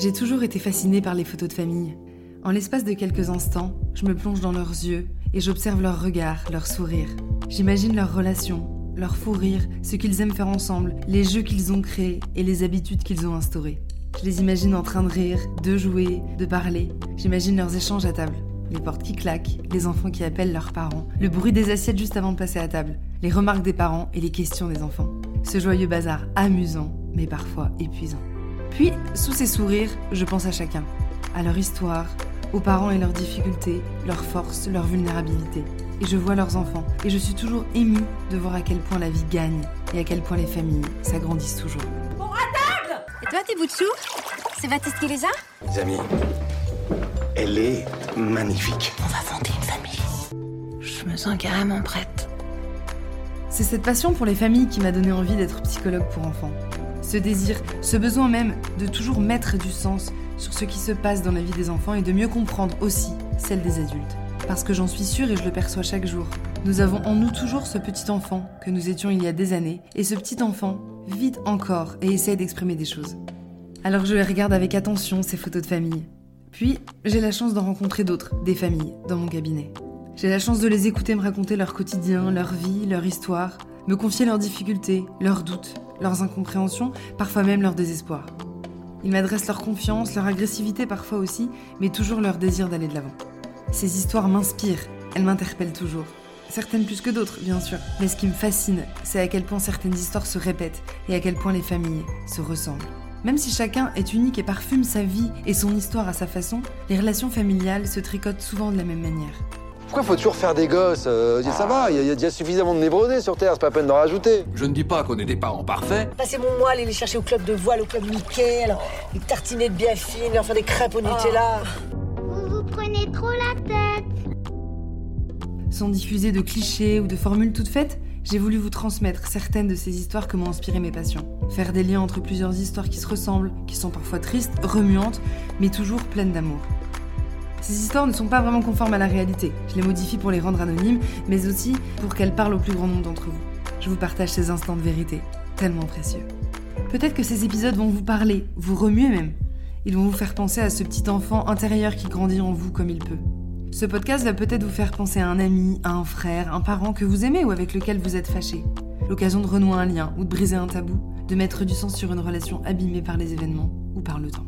J'ai toujours été fascinée par les photos de famille. En l'espace de quelques instants, je me plonge dans leurs yeux et j'observe leurs regards, leurs sourires. J'imagine leurs relations, leurs fous rires, ce qu'ils aiment faire ensemble, les jeux qu'ils ont créés et les habitudes qu'ils ont instaurées. Je les imagine en train de rire, de jouer, de parler. J'imagine leurs échanges à table. Les portes qui claquent, les enfants qui appellent leurs parents, le bruit des assiettes juste avant de passer à table, les remarques des parents et les questions des enfants. Ce joyeux bazar amusant, mais parfois épuisant. Puis, sous ces sourires, je pense à chacun, à leur histoire, aux parents et leurs difficultés, leurs forces, leurs vulnérabilités. Et je vois leurs enfants, et je suis toujours émue de voir à quel point la vie gagne et à quel point les familles s'agrandissent toujours. Bon, à table Et toi, tes bouts de chou? C'est Baptiste qui les a? Les amis, elle est magnifique. On va fonder une famille. Je me sens carrément prête. C'est cette passion pour les familles qui m'a donné envie d'être psychologue pour enfants. Ce désir, ce besoin même de toujours mettre du sens sur ce qui se passe dans la vie des enfants et de mieux comprendre aussi celle des adultes. Parce que j'en suis sûre et je le perçois chaque jour. Nous avons en nous toujours ce petit enfant que nous étions il y a des années, et ce petit enfant vit encore et essaie d'exprimer des choses. Alors je les regarde avec attention, ces photos de famille. Puis, j'ai la chance d'en rencontrer d'autres, des familles, dans mon cabinet. J'ai la chance de les écouter me raconter leur quotidien, leur vie, leur histoire, me confier leurs difficultés, leurs doutes, leurs incompréhensions, parfois même leur désespoir. Ils m'adressent leur confiance, leur agressivité parfois aussi, mais toujours leur désir d'aller de l'avant. Ces histoires m'inspirent, elles m'interpellent toujours. Certaines plus que d'autres, bien sûr. Mais ce qui me fascine, c'est à quel point certaines histoires se répètent et à quel point les familles se ressemblent. Même si chacun est unique et parfume sa vie et son histoire à sa façon, les relations familiales se tricotent souvent de la même manière. Pourquoi faut toujours faire des gosses euh, Ça va, il y, a déjà suffisamment de névrosés sur Terre, c'est pas peine d'en rajouter. Je ne dis pas qu'on est des parents parfaits. Passez mon mois, aller les chercher au club de voile, au club Mickey, alors, les tartiner de bien fines, leur faire des crêpes au Nutella. Vous vous prenez trop la tête. Sans diffuser de clichés ou de formules toutes faites, j'ai voulu vous transmettre certaines de ces histoires que m'ont inspiré mes patients. Faire des liens entre plusieurs histoires qui se ressemblent, qui sont parfois tristes, remuantes, mais toujours pleines d'amour. Ces histoires ne sont pas vraiment conformes à la réalité. Je les modifie pour les rendre anonymes, mais aussi pour qu'elles parlent au plus grand nombre d'entre vous. Je vous partage ces instants de vérité, tellement précieux. Peut-être que ces épisodes vont vous parler, vous remuer même. Ils vont vous faire penser à ce petit enfant intérieur qui grandit en vous comme il peut. Ce podcast va peut-être vous faire penser à un ami, à un frère, un parent que vous aimez ou avec lequel vous êtes fâché. L'occasion de renouer un lien ou de briser un tabou, de mettre du sens sur une relation abîmée par les événements ou par le temps.